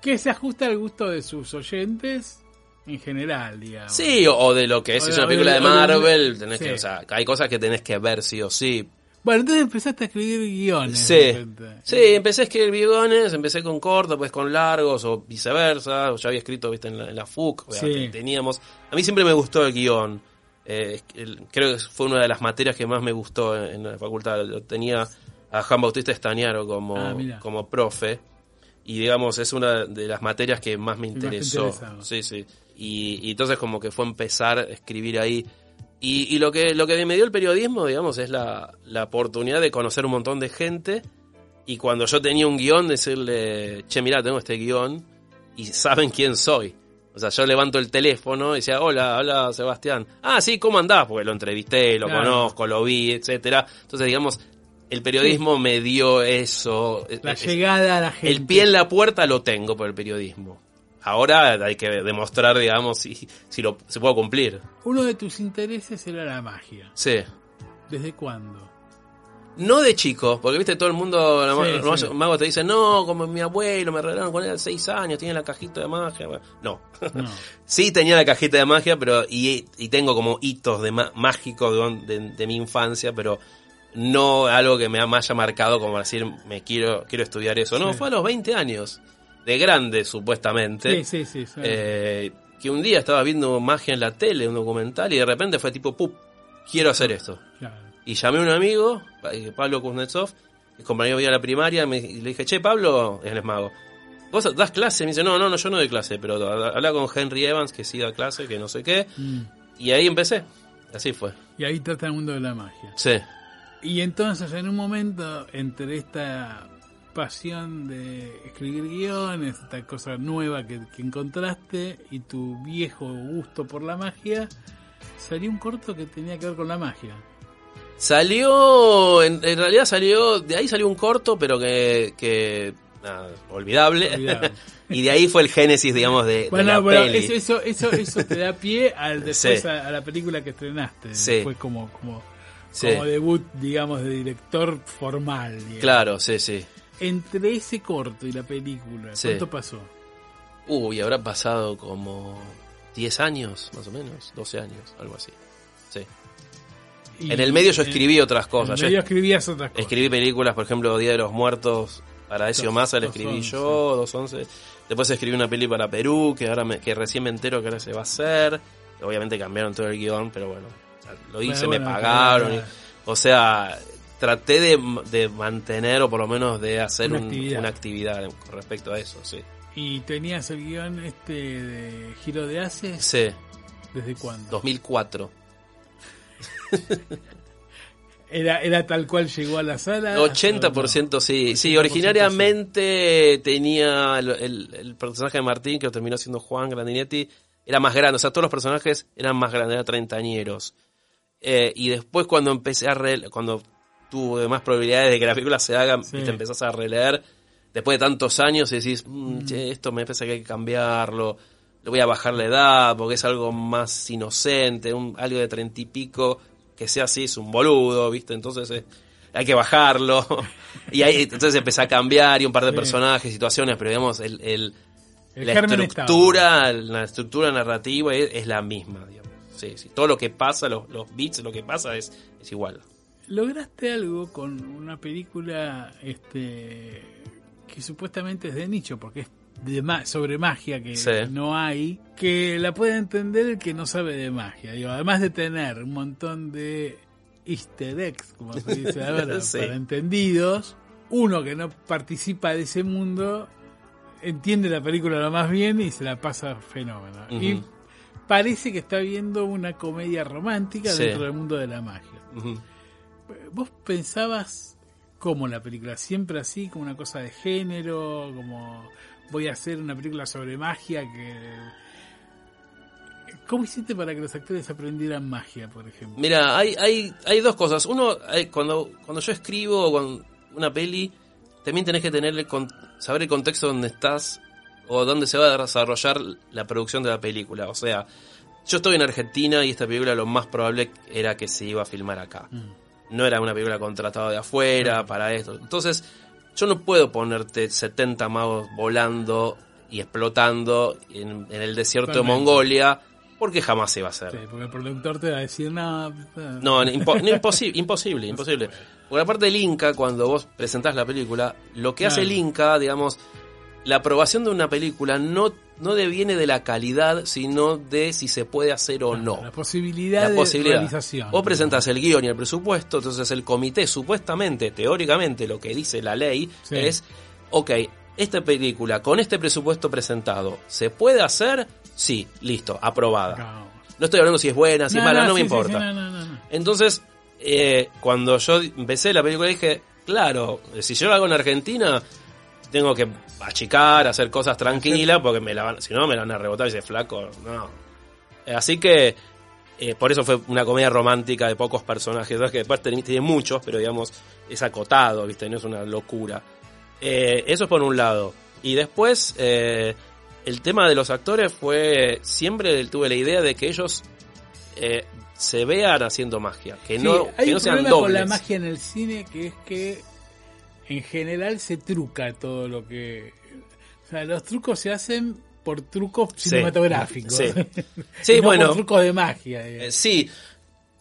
Que se ajusta al gusto de sus oyentes en general, digamos. Sí, o, o de lo que es, O es una película de Marvel, tenés sí. que, o sea, hay cosas que tenés que ver sí o sí. Bueno, entonces empezaste a escribir guiones. Sí, de sí, empecé a escribir guiones, empecé con cortos, pues con largos o viceversa. Yo había escrito, viste, en la, en la FUC, Sí. teníamos. A mí siempre me gustó el guion. Eh, el- creo que fue una de las materias que más me gustó en, en la facultad. Lo tenía a Juan Bautista Estañaro como, Ah, como profe. Y digamos, es una de las materias que más me interesó. sí, sí. Y, y entonces como que fue empezar a escribir ahí. Y, y lo que lo que me dio el periodismo, digamos, es la, la oportunidad de conocer un montón de gente. Y cuando yo tenía un guion, decirle, che, mira, tengo este guion. Y saben quién soy. O sea, yo levanto el teléfono y decía, hola, hola Sebastián. Ah, sí, ¿cómo andás? Porque lo entrevisté, lo Claro. conozco, lo vi, etcétera. Entonces, digamos, el periodismo me dio eso. La Es- llegada a la gente. el pie en la puerta lo tengo por el periodismo. Ahora hay que demostrar, digamos, si, si lo se puede cumplir. Uno de tus intereses era la magia. Sí. ¿Desde cuándo? No de chico, porque viste todo el mundo, Sí, los sí. magos te dicen, no, como mi abuelo me regalaron con él a 6 años, tiene la cajita de magia. No. No. sí tenía la cajita de magia, pero y, y tengo como hitos de mágicos de, de- de mi infancia, pero no algo que me ha- me haya marcado como decir, me quiero quiero estudiar eso. No, Sí. fue a los 20 años, de grande supuestamente. Sí, sí, sí. sí. Eh, que un día estaba viendo magia en la tele, un documental, y de repente fue tipo, ¡pup! Quiero hacer esto. Claro. Y llamé a un amigo, eh, Pablo Kuznetsov, el compañero mío de la primaria, me- y le dije, che, Pablo, él es mago. ¿Vos das clase? Me dice, no, no, no, yo no doy clase, pero habla con Henry Evans, que sí da clase, que no sé qué. Mm. Y ahí empecé. Así fue. Y ahí trata el mundo de la magia. Sí. Y entonces en un momento, entre esta pasión de escribir guiones, esta cosa nueva que, que encontraste y tu viejo gusto por la magia, salió un corto que tenía que ver con la magia. Salió, en, en realidad salió, de ahí salió un corto, pero que, que nada, olvidable. Olvidable. y de ahí fue el génesis, digamos, de, de Bueno, la bueno, peli. eso, eso, eso, eso te da pie al después Sí. a, a la película que estrenaste. Sí. Fue como, como Sí. como debut, digamos, de director formal. digamos. Claro, sí, sí. Entre ese corto y la película, Sí. ¿cuánto pasó? Uy, habrá pasado como 10 años, más o menos, 12 años, algo así. Sí. Y En el medio yo en- escribí otras En cosas. el Yo medio escribías otras cosas. escribí películas, por ejemplo, Día de los Muertos, para Ezio Massa la escribí once. yo, 211. Después escribí una peli para Perú, que ahora me- que recién me entero que ahora se va a hacer. Obviamente cambiaron todo el guion, pero bueno, lo hice, Bueno, me bueno, pagaron. claro. y- o sea, traté de, de mantener o por lo menos de hacer Una un- actividad. una actividad con respecto a eso, sí. ¿Y tenías el guion este de Giro de Haces? Sí, ¿Desde cuándo? 2004. ¿Era, ¿Era tal cual llegó a la sala? 80% sí. Sí, 80% originariamente tenía el, el- el personaje de Martín, que terminó siendo Juan Grandinetti, era más grande. O sea, todos los personajes eran más grandes, eran treintañeros. Eh, y después cuando empecé a re- cuando tuve más probabilidades de que la película se haga Sí. y te empezás a releer, después de tantos años y decís, "Mm, Mm. che, esto me parece que hay que cambiarlo, le voy a bajar la edad porque es algo más inocente, un, algo de treinta y pico, que sea así, es un boludo, ¿viste? Entonces eh, hay que bajarlo. y ahí entonces empecé a cambiar y un par de Sí. personajes, situaciones, pero digamos, el, el- El la estructura, la estructura narrativa es, es la misma, digamos. Sí, sí. Todo lo que pasa, los, los beats, lo que pasa es, es igual. Lograste algo con una película este que supuestamente es de nicho porque es de ma- sobre magia que Sí. no hay que la puede entender el que no sabe de magia digo además de tener un montón de easter eggs como se dice ahora Sí. para entendidos uno que no participa de ese mundo entiende la película lo más bien y se la pasa fenómeno y parece que está viendo una comedia romántica Sí. dentro del mundo de la magia. ¿Vos pensabas cómo la película? ¿Siempre así, como una cosa de género? Como voy a hacer una película sobre magia que... ¿Cómo hiciste para que los actores aprendieran magia, por ejemplo? Mira, hay, hay, hay dos cosas. Uno, hay- cuando, cuando yo escribo con una peli, también tenés que tener el con- saber el contexto donde estás o dónde se va a desarrollar la producción de la película. O sea, yo estoy en Argentina y esta película lo más probable era que se iba a filmar acá. Mm. No era una película contratada de afuera para esto. Entonces, yo no puedo ponerte 70 magos volando y explotando en, en el desierto de. Mongolia porque jamás se va a hacer. Sí, porque el productor te va a decir, no... No, impo- no, imposi- imposible, imposible. Porque aparte del Inca, cuando vos presentás la película, lo que hace el. Inca, digamos, la aprobación de una película no, no deviene de la calidad, sino de si se puede hacer o no. La posibilidad, La de posibilidad. realización. Vos presentás el guion y el presupuesto, entonces el comité, supuestamente, teóricamente, lo que dice la ley Sí. es, ok, esta película con este presupuesto presentado, ¿se puede hacer? Sí, listo, aprobada. No. No estoy hablando si es buena, si es mala, no, me sí, importa. sí, no, no, no, no. Entonces, eh, cuando yo empecé la película dije, claro, si yo lo hago en Argentina, tengo que achicar, hacer cosas tranquilas, porque me la van, si no me la van a rebotar y dice, flaco, no. Eh, Así que, eh, por eso fue una comedia romántica de pocos personajes, ¿sabes? que después tiene, muchos, pero digamos, es acotado, ¿viste? No es una locura. Eh, eso es por un lado. Y después, eh, el tema de los actores fue, siempre tuve la idea de que ellos eh, se vean haciendo magia, que Sí, no, hay que no un sean problema dobles. con la magia en el cine que es que en general se truca todo lo que... O sea, los trucos se hacen por trucos Sí, cinematográficos. sí. Sí, no bueno, Por trucos de magia. eh, digamos. sí.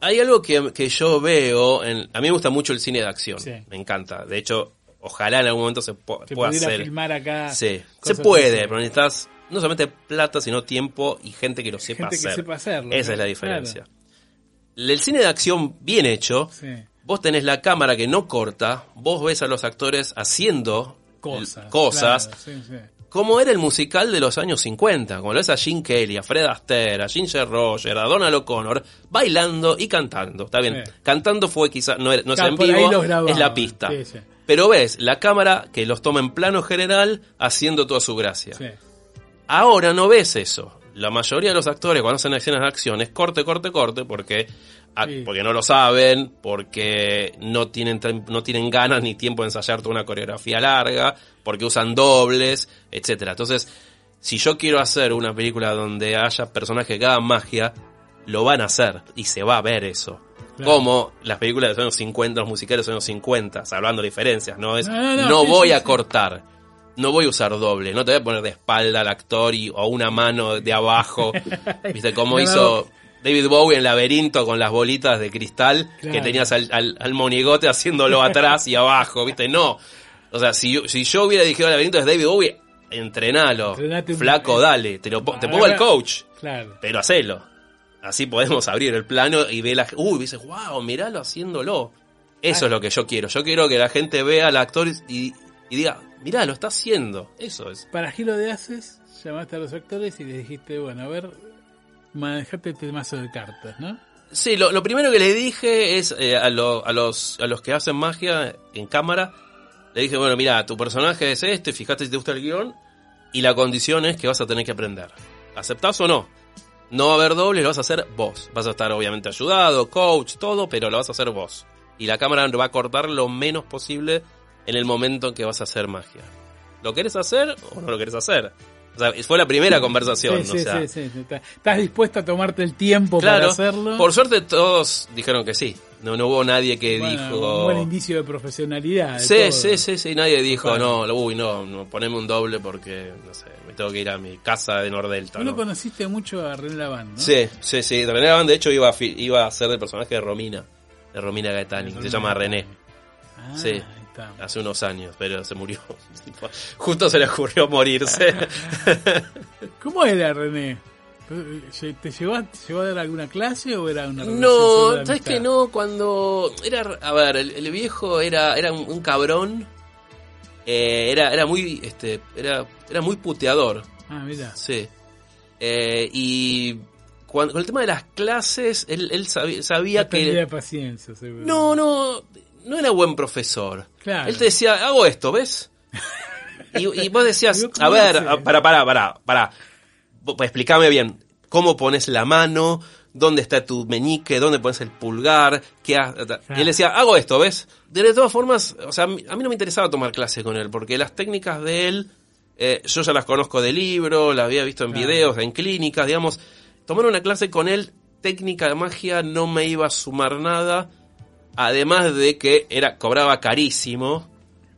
Hay algo que, que yo veo, en, a mí me gusta mucho el cine de acción, Sí. me encanta. De hecho, ojalá en algún momento se po- Se pueda pudiera hacer. filmar acá. Sí, se puede, pero necesitas no solamente plata, sino tiempo y gente que lo sepa Gente que hacer. sepa hacerlo. Esa es la diferencia. El cine de acción bien hecho. Sí. Vos tenés la cámara que no corta, vos ves a los actores haciendo Cosas. cosas claro, sí, sí. como era el musical de los años 50, como lo ves a Gene Kelly, a Fred Astaire, a Ginger Roger, a Donald O'Connor, bailando y cantando. Está bien, Sí. cantando fue quizá, no, es en vivo, es la pista. Pero ves la cámara que los toma en plano general haciendo toda su gracia. Ahora no ves eso. La mayoría de los actores cuando hacen escenas de acción es corte, corte, corte, porque, a- Sí. porque no lo saben, porque no tienen, no tienen ganas ni tiempo de ensayar toda una coreografía larga, porque usan dobles, etcétera. Entonces, si yo quiero hacer una película donde haya personajes que hagan magia, lo van a hacer y se va a ver eso. Claro. Como las películas de los años 50, los musicales de los años 50, hablando de diferencias, ¿no? Es, No, no, no, no, sí, voy sí, a cortar, no voy a usar doble, no te voy a poner de espalda al actor y, o una mano de abajo, ¿viste? Como No, hizo David Bowie en Laberinto con las bolitas de cristal, que tenías al, al, al monigote haciéndolo atrás y abajo, ¿viste? No. O sea, si yo, si yo hubiera dirigido Laberinto es David Bowie, entrenalo. Entrenate un- Flaco, dale, te, lo, te pongo Agarra- coach Claro. pero hacelo. Así podemos abrir el plano y ver la uy, dices, wow, miralo haciéndolo. Eso es lo que yo quiero. Yo quiero que la gente vea al actor y, y diga, mirá, lo está haciendo. Eso es. Para Giro de Haces, llamaste a los actores y les dijiste, bueno, a ver, manejate este mazo de cartas, ¿no? Sí, lo, lo primero que le dije es eh, a, lo- a los, a los que hacen magia en cámara, le dije, bueno, mira, tu personaje es este, fíjate si te gusta el guion, y la condición es que vas a tener que aprender. ¿Aceptás o no? No va a haber dobles, lo vas a hacer vos. Vas a estar obviamente ayudado, coach, todo, pero lo vas a hacer vos. Y la cámara va a cortar lo menos posible en el momento en que vas a hacer magia. ¿Lo querés hacer o no lo querés hacer? O sea, fue la primera conversación. Sí, sí, o sea, sí, sí, sí. Está- ¿Estás dispuesto a tomarte el tiempo para Claro, hacerlo? por suerte todos dijeron que sí. No, no hubo nadie que Bueno, dijo. Un buen indicio de profesionalidad. de Sí, todo. sí, sí, sí, nadie dijo, no, uy, no, no, poneme un doble porque, no sé, me tengo que ir a mi casa de Nordelta. Lo ¿no? conociste mucho a René Laván, ¿no? Sí, sí, sí. René Laván, de hecho, iba a, iba a ser el personaje de Romina, de Romina Gaetani, que se llama René, Ah, Sí. Está. hace unos años, pero se murió. Justo se le ocurrió morirse. ¿Cómo era René? ¿Te llevó, a- te llevó a dar alguna clase o era una No, ¿sabes que no? Cuando era, a ver, el, el viejo era, era un, un cabrón, eh, era, era muy, este, era, era muy puteador, Ah, mira. sí. Eh, y cuando, con el tema de las clases, él, él sabía, sabía No que, paciencia, seguro. no, no, no era buen profesor. Claro. Él te decía, hago esto, ¿ves? Y, y vos decías, a ¿cómo ver, para, para, para, para. Pues, explícame bien, ¿cómo pones la mano? ¿Dónde está tu meñique? ¿Dónde pones el pulgar? ¿Qué ha- Y él decía, hago esto, ¿ves? De todas formas, o sea, a mí a mí no me interesaba tomar clase con él, porque las técnicas de él, eh, yo ya las conozco de libro, las había visto en Claro. videos, en clínicas, digamos. Tomar una clase con él, técnica de magia, no me iba a sumar nada. Además de que era, cobraba carísimo,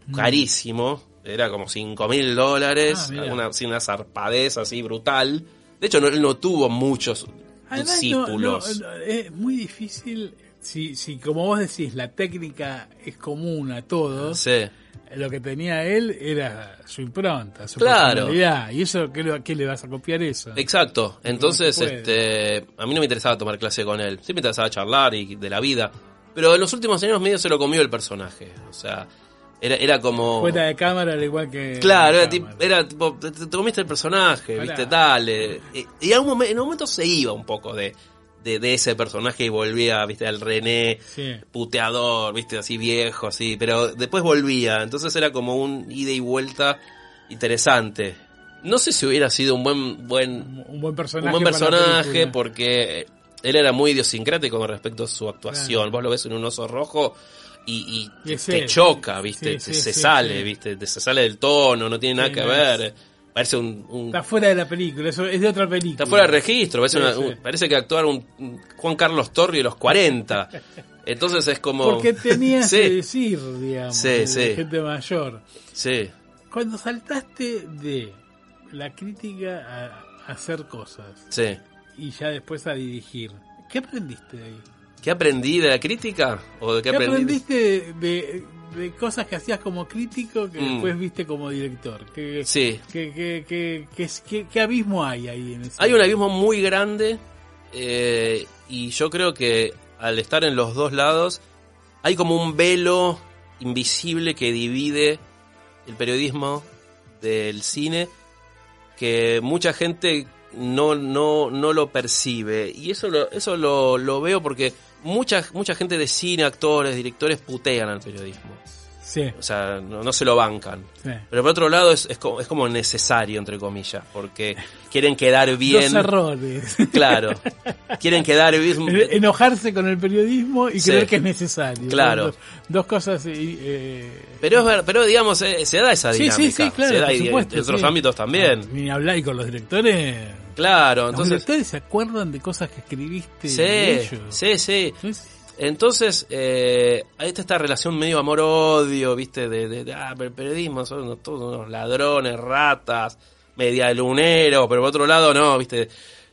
Mm. carísimo, era como 5 mil dólares, Ah, una, zarpadez así brutal. De hecho, no, él no tuvo muchos Además, discípulos. no, no, es muy difícil, si, si como vos decís, la técnica es común a todos, Sí. lo que tenía él era su impronta, su Claro. personalidad. ¿Y eso qué, le- qué le vas a copiar eso? Exacto. Entonces, este, a mí no me interesaba tomar clase con él. Sí me interesaba charlar y de la vida. Pero en los últimos años medio se lo comió el personaje. O sea, era, era como... Fuera de cámara, al igual que. Claro, era, tipo, era tipo, te, te comiste el personaje, viste, dale. Y, y a un momen- en un momento se iba un poco de, de, de ese personaje y volvía, viste, al René Sí. puteador, viste, así viejo, así, pero después volvía, entonces era como un ida y vuelta interesante. No sé si hubiera sido un buen, buen, Un buen personaje. un buen personaje porque él era muy idiosincrático con respecto a su actuación. Claro. Vos lo ves en un oso rojo y, y te choca, viste, Sí, te- sí, se sí, sale, viste, te- se sale del tono, no tiene nada que no ver. es- Parece un, un- Está fuera de la película, eso es de otra película. está fuera de registro, parece, una- un- parece que actuara un, Juan Carlos Torri de los 40. Entonces es como Porque tenías que decir, digamos, de gente mayor. Sí. Cuando saltaste de la crítica a hacer cosas Sí. Y ya después a dirigir, ¿qué aprendiste de ahí? ¿Qué aprendí de la crítica? ¿O de qué, aprendiste de, de- de cosas que hacías como crítico que Mm. después viste como director? ¿Qué, Sí. qué- qué abismo hay ahí en ese Hay un abismo muy grande eh, y yo creo que al estar en los dos lados hay como un velo invisible que divide el periodismo del cine que mucha gente no, no, no lo percibe. Y eso lo, eso lo, lo veo porque mucha, mucha gente de cine, actores, directores putean al periodismo. Sí, O sea, no, no se lo bancan. sí. Pero por otro lado es, es, como, es como necesario, entre comillas, porque quieren quedar bien. Dos errores. Claro. Quieren quedar bien. Enojarse con el periodismo y Sí. creer que es necesario. Claro. Dos, dos cosas. eh, eh, Pero es pero digamos, eh, se da esa dinámica. sí, sí, claro, se da por y supuesto, en otros ámbitos también. Ni hablar y con los directores. Claro, entonces. directores se acuerdan de cosas que escribiste Sí, de ellos. sí, sí. Entonces, Entonces, eh, ahí está esta relación medio amor-odio, ¿viste? De, de, de, ah, pero el periodismo son todos unos ladrones, ratas, media lunero, pero por otro lado, no, ¿viste?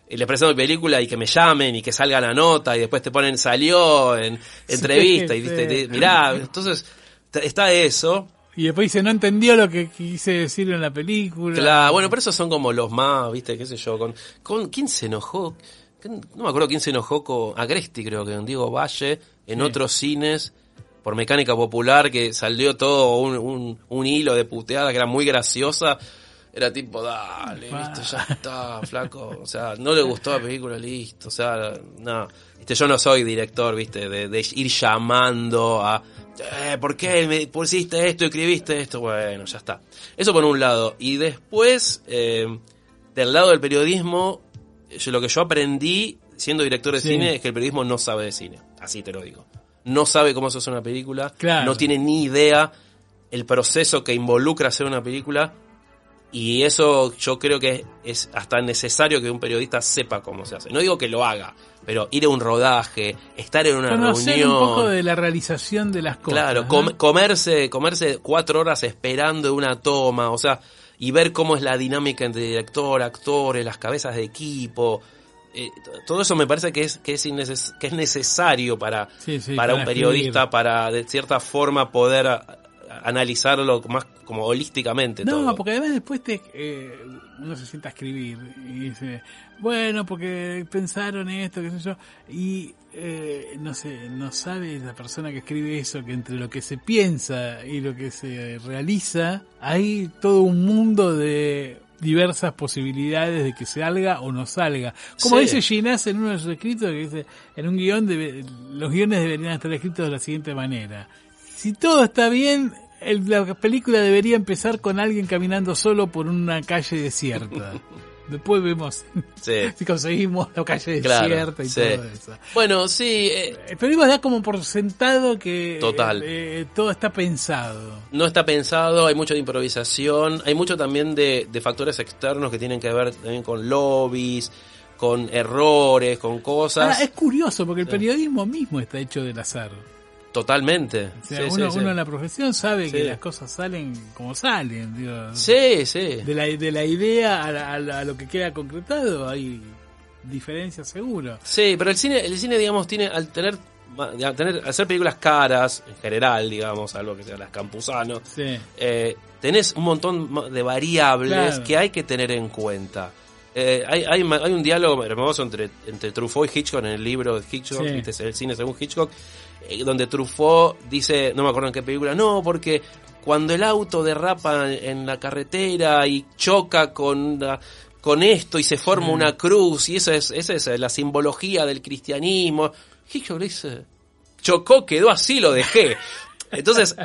Y les presento mi película y que me llamen y que salga la nota y después te ponen salió en entrevista y viste, sí. te- mirá, entonces está eso. Y después dice, no entendió lo que quise decir en la película. Claro, bueno, pero esos son como los más, viste, qué sé yo, con, con ¿quién se enojó? ¿Quién- No me acuerdo quién se enojó con Agresti, creo que con Diego Valle, en Sí. otros cines, por mecánica popular, que salió todo un, un, un hilo de puteada que era muy graciosa. Era tipo, dale, viste, ya está, flaco. O sea, no le gustó la película, listo. O sea, no. Viste, yo no soy director, viste, de, de ir llamando a, eh, ¿por qué me pusiste esto, escribiste esto? Bueno, ya está. Eso por un lado. Y después, eh, del lado del periodismo, yo- lo que yo aprendí siendo director de Sí. cine es que el periodismo no sabe de cine. Así te lo digo. No sabe cómo se hace una película. Claro. No tiene ni idea el proceso que involucra hacer una película. Y eso yo creo que es hasta necesario que un periodista sepa cómo se hace. No digo que lo haga, pero ir a un rodaje, estar en una Conocer reunión. un poco de la realización de las cosas. Claro, comerse, comerse cuatro horas esperando una toma, o sea, y ver cómo es la dinámica entre director, actores, las cabezas de equipo. eh, todo eso me parece que es, que es, inneces- que es necesario para, Sí, sí, para para un periodista, escribir. para de cierta forma poder analizarlo más como holísticamente. No, todo. porque además después te, eh, uno se sienta a escribir y dice, bueno, porque pensaron esto, qué sé yo, y eh, no sé, no sabe la persona que escribe eso, que entre lo que se piensa y lo que se realiza, hay todo un mundo de diversas posibilidades de que salga o no salga. Como Sí. dice Ginás en uno de sus escritos, que dice, en un guion debe- los guiones deberían estar escritos de la siguiente manera. Si todo está bien, el- la película debería empezar con alguien caminando solo por una calle desierta. Después vemos Sí. si conseguimos la calle Claro, desierta y sí. todo eso. Bueno, sí, eh, El periodismo da como por sentado que Total. eh, todo está pensado. no está pensado, hay mucho de improvisación, hay mucho también de, de factores externos que tienen que ver también con lobbies, con errores, con cosas. Ahora, es curioso porque el periodismo mismo está hecho del azar. Totalmente. O sea, Sí, uno, sí, sí. uno en la profesión sabe que las cosas salen como salen. digo. Sí, sí. De, la, de la idea a, la- a la- a lo que queda concretado hay diferencias seguro. Sí, pero el cine, el cine, digamos, tiene, al tener, al tener, al hacer películas caras, en general, digamos, algo que sea las Campuzano, Sí. eh, tenés un montón de variables Claro. que hay que tener en cuenta. Eh, hay, hay, un diálogo hermoso entre, entre Truffaut y Hitchcock en el libro de Hitchcock, Sí. ¿viste? el cine según Hitchcock, eh, donde Truffaut dice, no me acuerdo en qué película, no, porque cuando el auto derrapa en la carretera y choca con, la- con esto y se forma una cruz, y esa es, esa es la simbología del cristianismo, Hitchcock dice, chocó, quedó así, lo dejé. Entonces,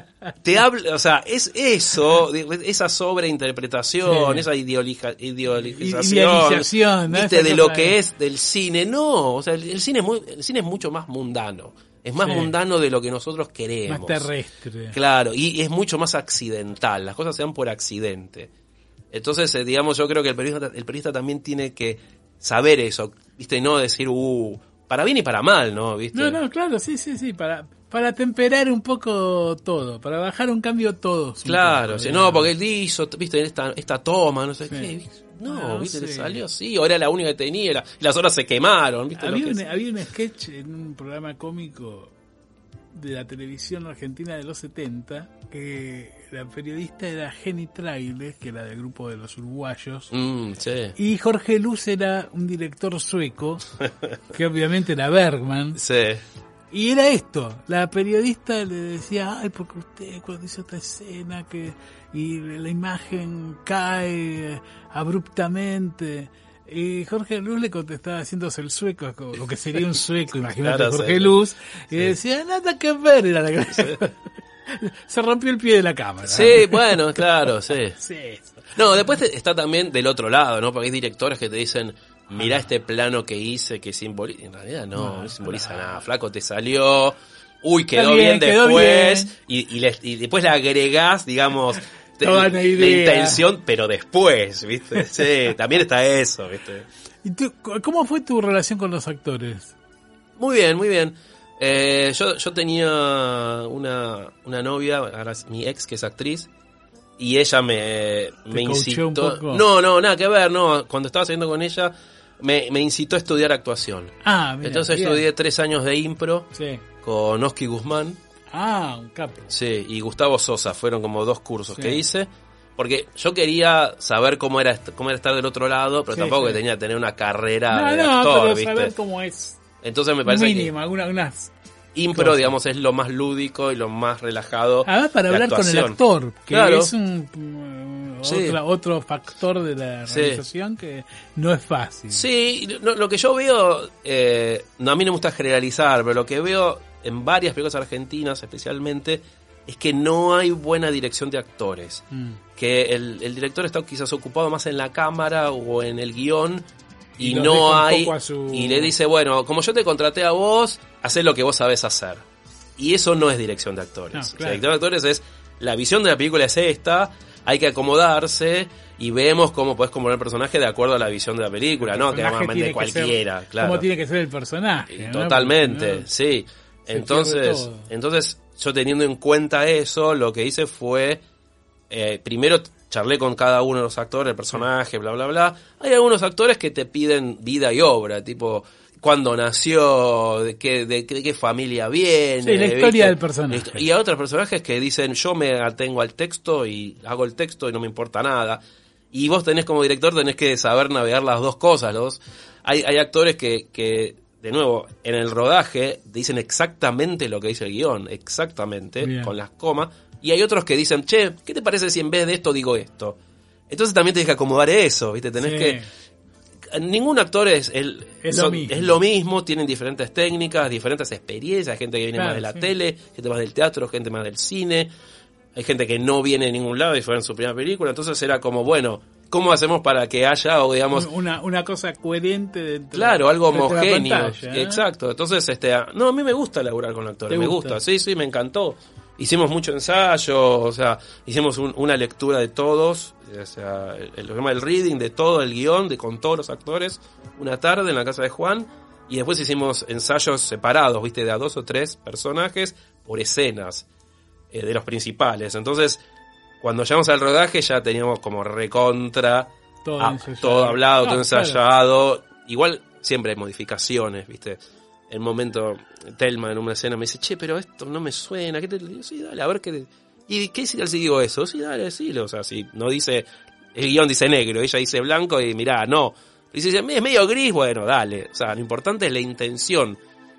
te habla, o sea, es eso, esa sobreinterpretación, Sí. esa ideologización, Idealización, ¿no? ¿viste? De lo que es del cine. No, o sea, el, el cine es muy, el cine es mucho más mundano. Es más Sí. mundano de lo que nosotros queremos. Más terrestre. Claro, y es mucho más accidental, las cosas se dan por accidente. Entonces, eh, digamos, yo creo que el periodista, el periodista también tiene que saber eso, ¿viste? Y no decir, uh, para bien y para mal, ¿no? ¿Viste? No, no, claro, sí, sí, sí, para, para temperar un poco todo, para bajar un cambio todo. Claro, un sí, poco, no, porque él hizo, viste, esta, esta toma, no sé Sí. qué. No, No, viste, le sí. salió así, ahora era la única que tenía, la- y las horas se quemaron, viste. Había un, es. había un sketch en un programa cómico de la televisión argentina de los 70 que la periodista era Jenny Trailes, que era del grupo de los uruguayos, Mm, sí. y Jorge Luz era un director sueco, que obviamente era Bergman, Sí. Y era esto, la periodista le decía, ay, porque usted cuando hizo esta escena que y la imagen cae abruptamente. Y Jorge Luz le contestaba haciéndose el sueco, lo que sería un sueco, imagínate Claro, Jorge sí. Luz, y Sí. decía, nada que ver, era la que- Se rompió el pie de la cámara. Sí, bueno, claro, sí. No, después está también del otro lado, ¿no? Porque hay directores que te dicen, mirá este plano que hice que simboliza. En realidad no, no, No, simboliza nada. Flaco, te salió. Uy, quedó bien, bien, quedó después. bien. Y, y, le- y después le agregás, digamos, Toda la idea. intención, pero después, ¿viste? Sí, también está eso, ¿viste? ¿Y tú, cómo fue tu relación con los actores? Muy bien, muy bien. Eh, yo, yo tenía una, una novia, ahora es mi ex, que es actriz, y ella me, me incitó. No, no, nada que ver, no. Cuando estaba saliendo con ella, me, me incitó a estudiar actuación. Ah, mira, Entonces bien. estudié tres años de impro Sí. con Oski Guzmán, Ah, un capo. sí, y Gustavo Sosa. Fueron como dos cursos Sí. que hice. Porque yo quería saber cómo era, cómo era estar del otro lado, pero Sí, tampoco que tenía que tener una carrera No, de no, actor, pero ¿viste? saber cómo es. Entonces me parece Mínimo, alguna, unas. Impro, digamos, es lo más lúdico y lo más relajado. Además, para de hablar con el actor, que Claro. es un. mm, Sí. otra- otro factor de la Sí. realización que no es fácil. Sí, lo, lo que yo veo, eh, no, a mí no me gusta generalizar, pero lo que veo en varias películas argentinas especialmente es que no hay buena dirección de actores. Mm. Que el, el director está quizás ocupado más en la cámara o en el guion y, no hay... su- Y le dice, bueno, como yo te contraté a vos, haz lo que vos sabés hacer. Y eso no es dirección de actores. No, O sea, claro. dirección de actores es, la visión de la película es esta, hay que acomodarse y vemos cómo podés componer el personaje de acuerdo a la visión de la película, no que ser cualquiera, claro. Cómo tiene que ser el personaje. Totalmente, sí. Entonces, entonces yo teniendo en cuenta eso, lo que hice fue eh, primero charlé con cada uno de los actores, el personaje, bla bla bla. Hay algunos actores que te piden vida y obra, tipo cuándo nació, de qué, de, qué- de qué familia viene. Sí, la historia ¿viste? del personaje. Y a otros personajes que dicen yo me atengo al texto y hago el texto y no me importa nada. Y vos tenés como director, tenés que saber navegar las dos cosas. Los, hay, hay actores que, que, de nuevo, en el rodaje dicen exactamente lo que dice el guion, exactamente, Bien. con las comas. Y hay otros que dicen, che, ¿qué te parece si en vez de esto digo esto? Entonces también tenés que acomodar eso, ¿viste? Tenés Sí. que... Ningún actor es, el, Es lo son- mismo. es lo mismo, tienen diferentes técnicas, diferentes experiencias, gente que viene Claro, más de la sí. tele, gente más del teatro, gente más del cine, hay gente que no viene de ningún lado y fue en su primera película, entonces era como, bueno, ¿cómo hacemos para que haya, o digamos, una, una cosa coherente dentro claro, algo homogéneo? pantalla, ¿eh? Exacto, entonces, este, no, a mí me gusta laburar con actores, ¿Te me gusta? gusta, sí, sí, me encantó. Hicimos mucho ensayo, o sea, hicimos un- una lectura de todos, o sea, el, el, lo que se llama el reading de todo el guion, de con todos los actores, una tarde en la casa de Juan, y después hicimos ensayos separados, viste, de a dos o tres personajes por escenas eh, de los principales. Entonces, cuando llegamos al rodaje ya teníamos como recontra Todo ah, todo hablado, Ah, todo claro. ensayado. Igual siempre hay modificaciones, ¿viste? En momento, Telma en una escena me dice, che, pero esto no me suena. ¿Qué te digo? Sí, dale, a ver qué. te- ¿Y qué si digo eso? Sí, dale, decilo. O sea, si no dice. El guion dice negro, ella dice blanco y mirá, no. Y si dice, es medio gris, bueno, dale. O sea, lo importante es la intención.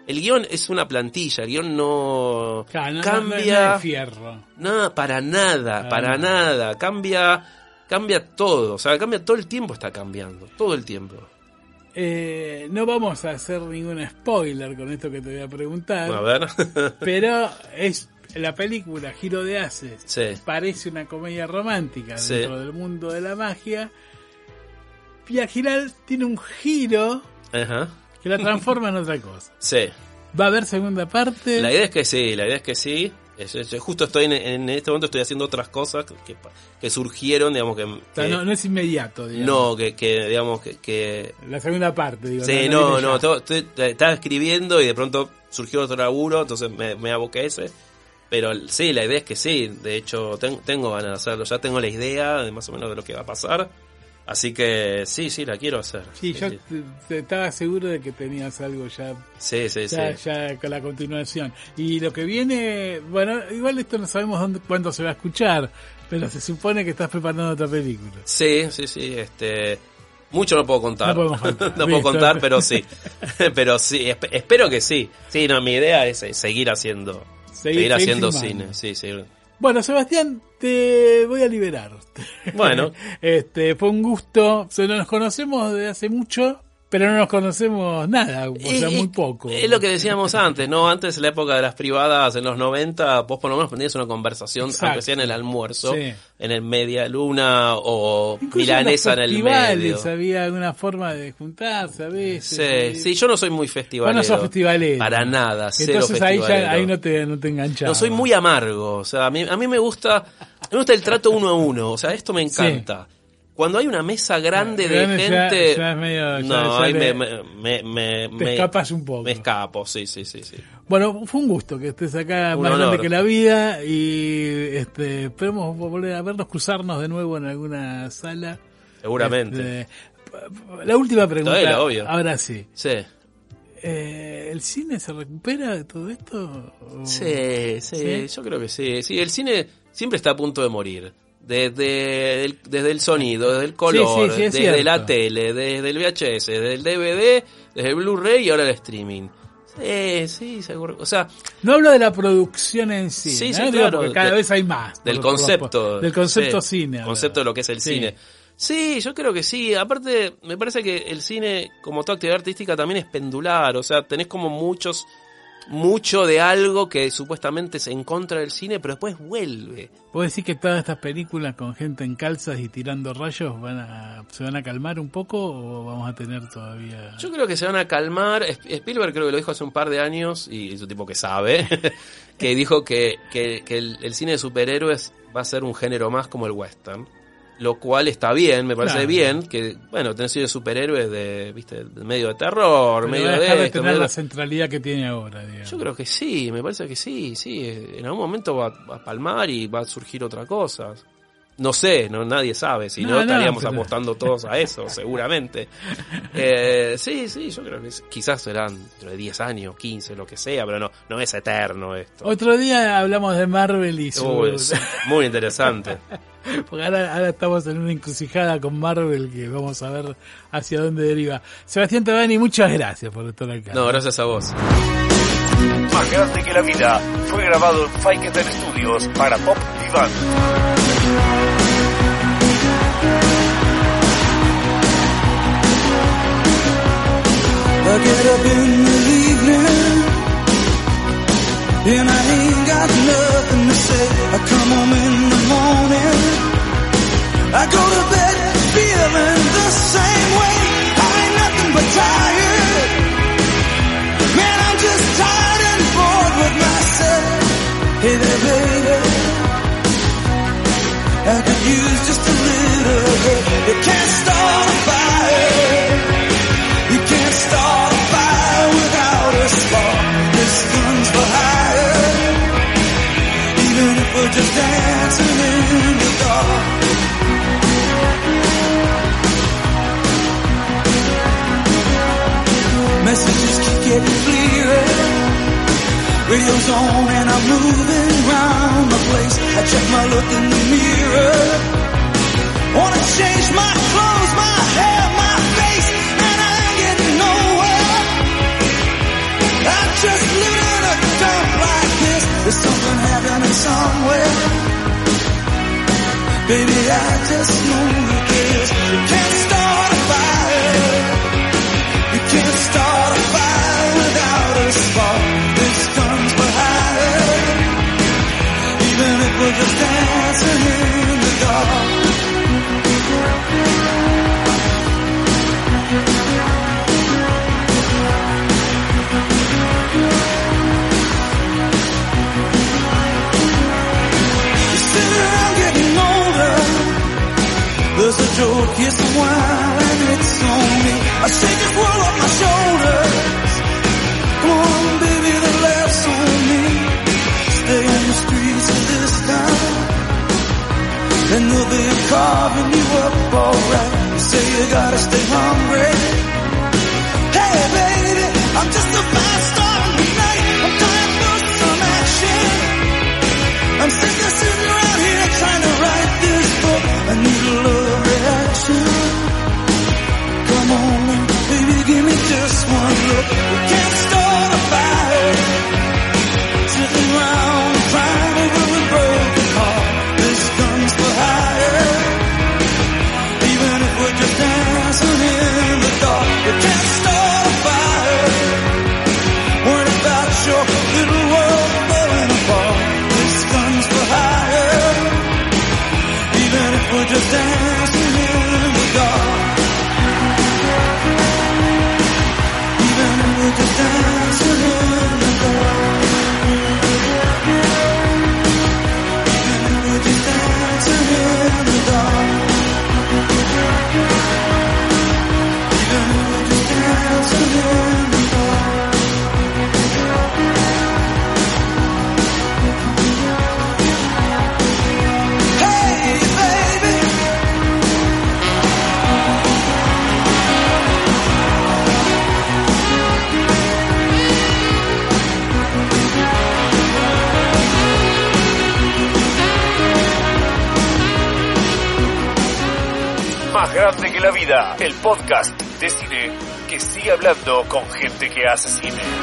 El guion es una plantilla, el guion no Claro, no- no- cambia. no fierro. No, para nada, Ah. para nada. Cambia, cambia todo. O sea, cambia todo el tiempo, está cambiando. Todo el tiempo. Eh, no vamos a hacer ningún spoiler con esto que te voy a preguntar, A ver. pero es la película Giro de Haces. sí. Parece una comedia romántica Sí. dentro del mundo de la magia. Y al final tiene un giro Ajá. que la transforma en otra cosa. Sí. ¿Va a haber segunda parte? La idea es que sí, la idea es que sí. Es- es- justo estoy en, en este momento estoy haciendo otras cosas que, que surgieron, digamos que, O sea, que- no, no es inmediato, digamos. no, que, que, digamos que, que La segunda parte, digo. sí, no, no, estoy- estaba escribiendo y de pronto surgió otro laburo, entonces me, me aboqué ese. Pero sí, la idea es que sí, de hecho ten- tengo ganas de hacerlo, ya tengo la idea de más o menos de lo que va a pasar. Así que sí, sí, la quiero hacer. Sí, yo sí, estaba seguro de que tenías algo ya, sí, sí, sí. ya, con la continuación. Y lo que viene, bueno, igual esto no sabemos dónde, cuándo se va a escuchar, pero se supone que estás preparando otra película. Sí, sí, sí, este... Mucho no puedo contar. No puedo contar, pero sí. pero sí, esp- espero que sí. Sí, no, mi idea es eh, seguir haciendo... Seguir- Seguir, seguir haciendo filmando. cine, sí, sí. Bueno, Sebastián, te voy a liberar. Bueno. este, fue un gusto. Se nos conocemos desde hace mucho, pero no nos conocemos nada, o sea, Y- muy poco. Es lo que decíamos antes, ¿no? Antes, en la época de las privadas, en los 90, vos por lo menos tenías una conversación, Exacto. aunque sea en el almuerzo, Sí. en el media luna o Incluso milanesa en los el medio. había alguna forma de juntarse a veces. Sí, y- sí, yo no soy muy Vos festivalero. no sos festivalero. Para nada, cero Entonces ahí, festivalero. ya, ahí no te, no te enganchaba. No, soy muy amargo. O sea, a mí, a mí me gusta me gusta el trato uno a uno. O sea, esto me encanta. Cuando hay una mesa grande de Grande ya- gente. ya es medio- ya- no, ahí me, me, me, Te me- escapas un poco. Me escapo, sí, sí, sí. sí. Bueno, fue un gusto que estés acá Un más honor. grande que la vida y este, esperemos volver a vernos, cruzarnos de nuevo en alguna sala. Seguramente. Este, la última pregunta. Todavía, obvio. Ahora sí. Sí. Eh, ¿El cine se recupera de todo esto? ¿O- Sí, sí, ¿Sí? yo creo que sí. Sí, el cine siempre está a punto de morir. Desde el, desde el sonido, desde el color, sí, sí, es desde la tele, desde el VHS, desde el DVD, desde el Blu-ray y ahora el streaming. Sí, sí, seguro. O sea, No hablo de la producción en sí, Sí, ¿no? sí, claro, porque cada de- vez hay más. del concepto. Del concepto cine. concepto de lo que es el Sí. cine. Sí, yo creo que sí. Aparte, me parece que el cine, como toda actividad artística, también es pendular. O sea, tenés como muchos, mucho de algo que supuestamente es en contra del cine, pero después vuelve. ¿Puedo decir que todas estas películas con gente en calzas y tirando rayos van a, se van a calmar un poco o vamos a tener todavía... Yo creo que se van a calmar. Sp- Spielberg creo que lo dijo hace un par de años, y es un tipo que sabe, que dijo que, que- que el, el cine de superhéroes va a ser un género más como el western. Lo cual está bien, me parece Claro. bien, que, bueno, tenés de superhéroes de, viste, de medio de terror, Pero medio va a de dejar de esto, tener medio la centralidad que tiene ahora, digamos. Yo creo que sí, me parece que sí, sí. En algún momento va, va a palmar y va a surgir otra cosa. No sé, no nadie sabe, si no, estaríamos apostando todos a eso, seguramente. Eh, sí, sí, yo creo que es- quizás serán dentro de 10 años, 15, lo que sea, pero no, no es eterno esto. Otro día hablamos de Marvel y su... Uy, muy interesante. Porque ahora, ahora estamos en una encrucijada con Marvel que vamos a ver hacia dónde deriva. Sebastián Tabani, muchas gracias por estar acá. No, gracias a vos. Más grande que la vida fue grabado en Faiketer Studios para Pop Divan. I get up in the evening and I ain't got nothing to say. I come home in the morning. I go to bed feeling the same way. I ain't nothing but tired. Man, I'm just tired and bored with myself. Hey there, baby. I could use just a little help. You can't start a fire. Just dancing in the dark. Messages keep getting clearer. Radio's on and I'm moving around the place. I check my look in the mirror. Wanna change my clothes, my hair, my face, and I ain't getting nowhere. I'm just living in a this. There's something happening somewhere. Baby, I just know you cares. You can't start a fire. You can't start a fire without a spark. This gun's for hire. Even if we're just dancing Joke, wine, it's on me. I shake this world off my shoulders. Come on, baby, the laughs on me. Stay on the streets of this town. And they'll be carving you up alright. You say you gotta stay hungry. Hey, baby, I'm just a fast star in the night. I'm dying for some action. I'm sick of sitting around here trying to podcast de cine